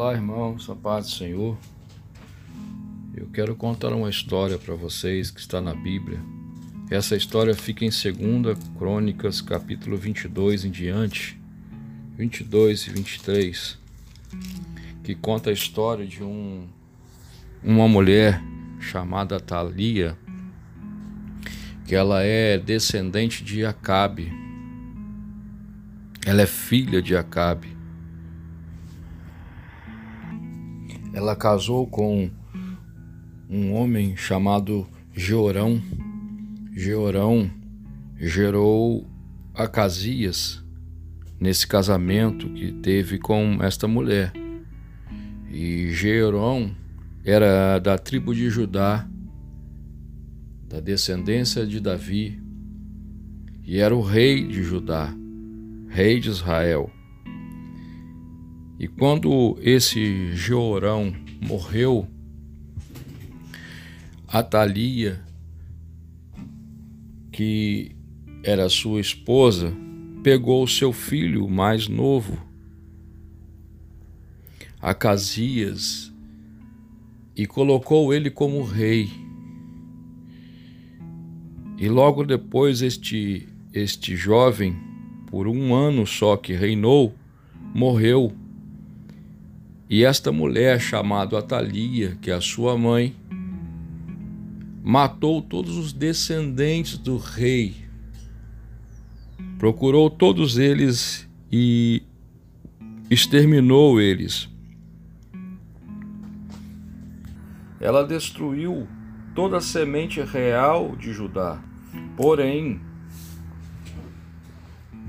Olá, irmãos, a paz do Senhor. Eu quero contar uma história para vocês que está na Bíblia. Essa história fica em 2 Crônicas, capítulo 22 em diante, 22 e 23, que conta a história de um, uma mulher chamada Thalia, que ela é descendente de Acabe. Ela é filha de Acabe. Ela casou com um homem chamado Georão. Georão gerou Acasias nesse casamento que teve com esta mulher. E Georão era da tribo de Judá, da descendência de Davi, e era o rei de Judá, rei de Israel. E quando esse Jorão morreu, Atalia, que era sua esposa, pegou o seu filho mais novo, Acasias, e colocou ele como rei. E logo depois este este jovem, por um ano só que reinou, morreu e esta mulher, chamada Atalia, que é a sua mãe, matou todos os descendentes do rei. Procurou todos eles e exterminou eles. Ela destruiu toda a semente real de Judá. Porém,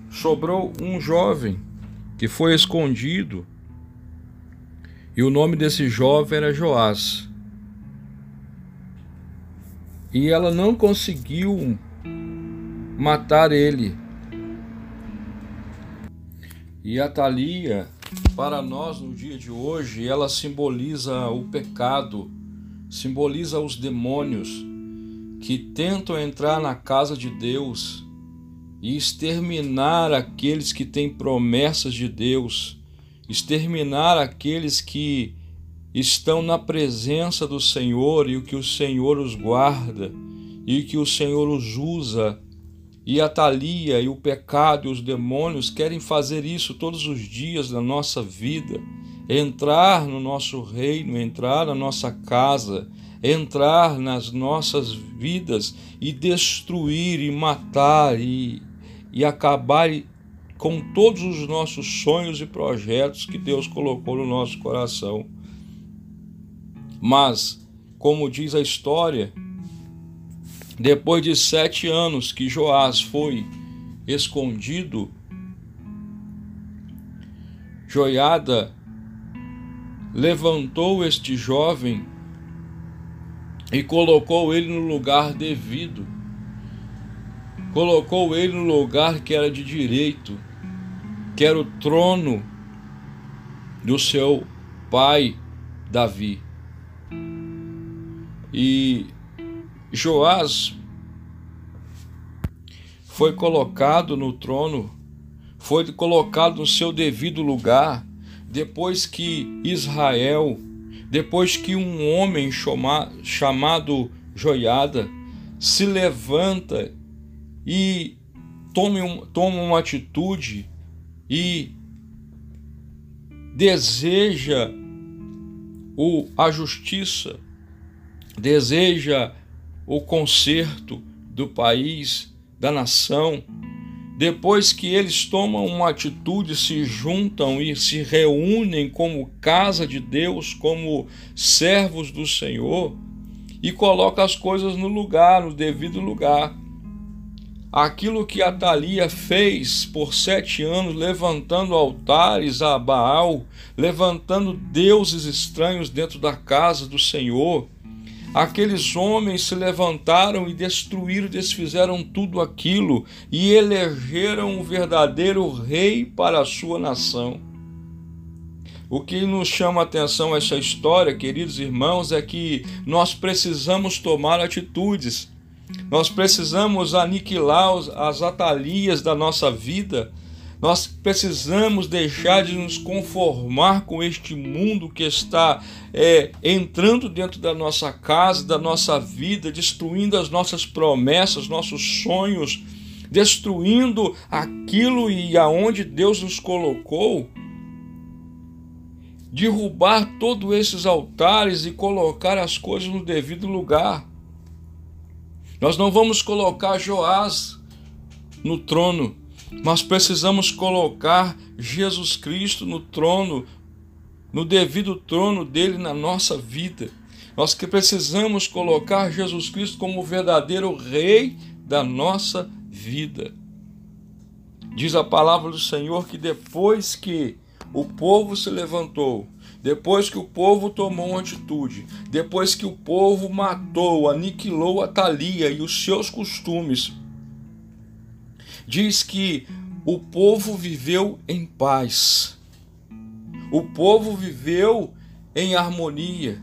sobrou um jovem que foi escondido e o nome desse jovem era Joás. E ela não conseguiu matar ele. E a Thalia, para nós no dia de hoje, ela simboliza o pecado, simboliza os demônios que tentam entrar na casa de Deus e exterminar aqueles que têm promessas de Deus exterminar aqueles que estão na presença do Senhor e o que o Senhor os guarda e que o Senhor os usa. E a Thalia e o pecado e os demônios querem fazer isso todos os dias na nossa vida, entrar no nosso reino, entrar na nossa casa, entrar nas nossas vidas e destruir e matar e, e acabar com todos os nossos sonhos e projetos que Deus colocou no nosso coração. Mas, como diz a história, depois de sete anos que Joás foi escondido, Joiada levantou este jovem e colocou ele no lugar devido, colocou ele no lugar que era de direito que era o trono do seu pai Davi. E Joás foi colocado no trono, foi colocado no seu devido lugar, depois que Israel, depois que um homem chama, chamado Joiada se levanta e toma uma atitude e deseja o, a justiça, deseja o conserto do país, da nação, depois que eles tomam uma atitude, se juntam e se reúnem como casa de Deus, como servos do Senhor, e colocam as coisas no lugar, no devido lugar aquilo que Atalia fez por sete anos, levantando altares a Baal, levantando deuses estranhos dentro da casa do Senhor. Aqueles homens se levantaram e destruíram, desfizeram tudo aquilo e elegeram o verdadeiro rei para a sua nação. O que nos chama a atenção essa história, queridos irmãos, é que nós precisamos tomar atitudes nós precisamos aniquilar as atalias da nossa vida. Nós precisamos deixar de nos conformar com este mundo que está é, entrando dentro da nossa casa, da nossa vida, destruindo as nossas promessas, nossos sonhos, destruindo aquilo e aonde Deus nos colocou. Derrubar todos esses altares e colocar as coisas no devido lugar. Nós não vamos colocar Joás no trono, nós precisamos colocar Jesus Cristo no trono, no devido trono dele na nossa vida. Nós que precisamos colocar Jesus Cristo como o verdadeiro rei da nossa vida. Diz a palavra do Senhor que depois que o povo se levantou, depois que o povo tomou uma atitude, depois que o povo matou, aniquilou a Thalia e os seus costumes, diz que o povo viveu em paz. O povo viveu em harmonia,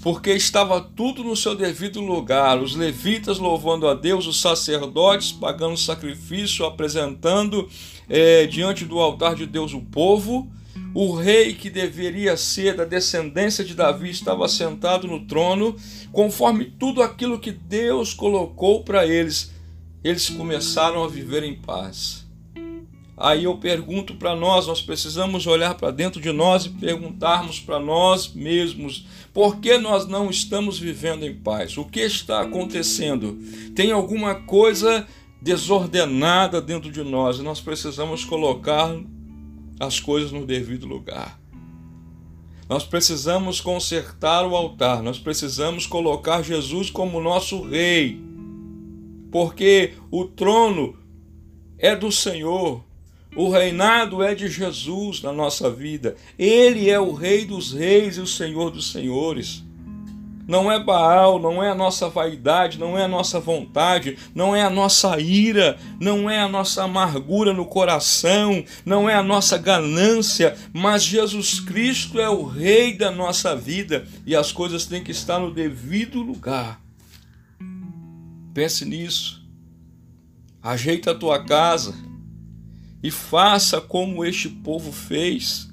porque estava tudo no seu devido lugar. Os levitas louvando a Deus, os sacerdotes pagando sacrifício, apresentando é, diante do altar de Deus o povo. O rei que deveria ser da descendência de Davi estava sentado no trono, conforme tudo aquilo que Deus colocou para eles eles começaram a viver em paz. Aí eu pergunto para nós, nós precisamos olhar para dentro de nós e perguntarmos para nós mesmos: por que nós não estamos vivendo em paz? O que está acontecendo? Tem alguma coisa desordenada dentro de nós e nós precisamos colocar as coisas no devido lugar. Nós precisamos consertar o altar, nós precisamos colocar Jesus como nosso rei porque o trono é do Senhor, o reinado é de Jesus na nossa vida. Ele é o Rei dos Reis e o Senhor dos Senhores. Não é Baal, não é a nossa vaidade, não é a nossa vontade, não é a nossa ira, não é a nossa amargura no coração, não é a nossa ganância, mas Jesus Cristo é o Rei da nossa vida e as coisas têm que estar no devido lugar. Pense nisso. Ajeita a tua casa e faça como este povo fez.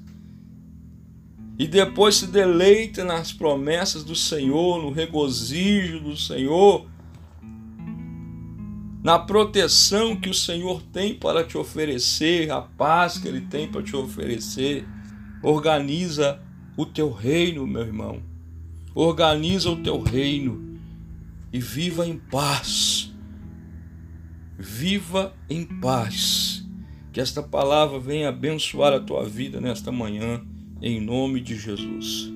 E depois se deleita nas promessas do Senhor, no regozijo do Senhor, na proteção que o Senhor tem para te oferecer, a paz que Ele tem para te oferecer. Organiza o teu reino, meu irmão. Organiza o teu reino e viva em paz. Viva em paz. Que esta palavra venha abençoar a tua vida nesta manhã, em nome de Jesus.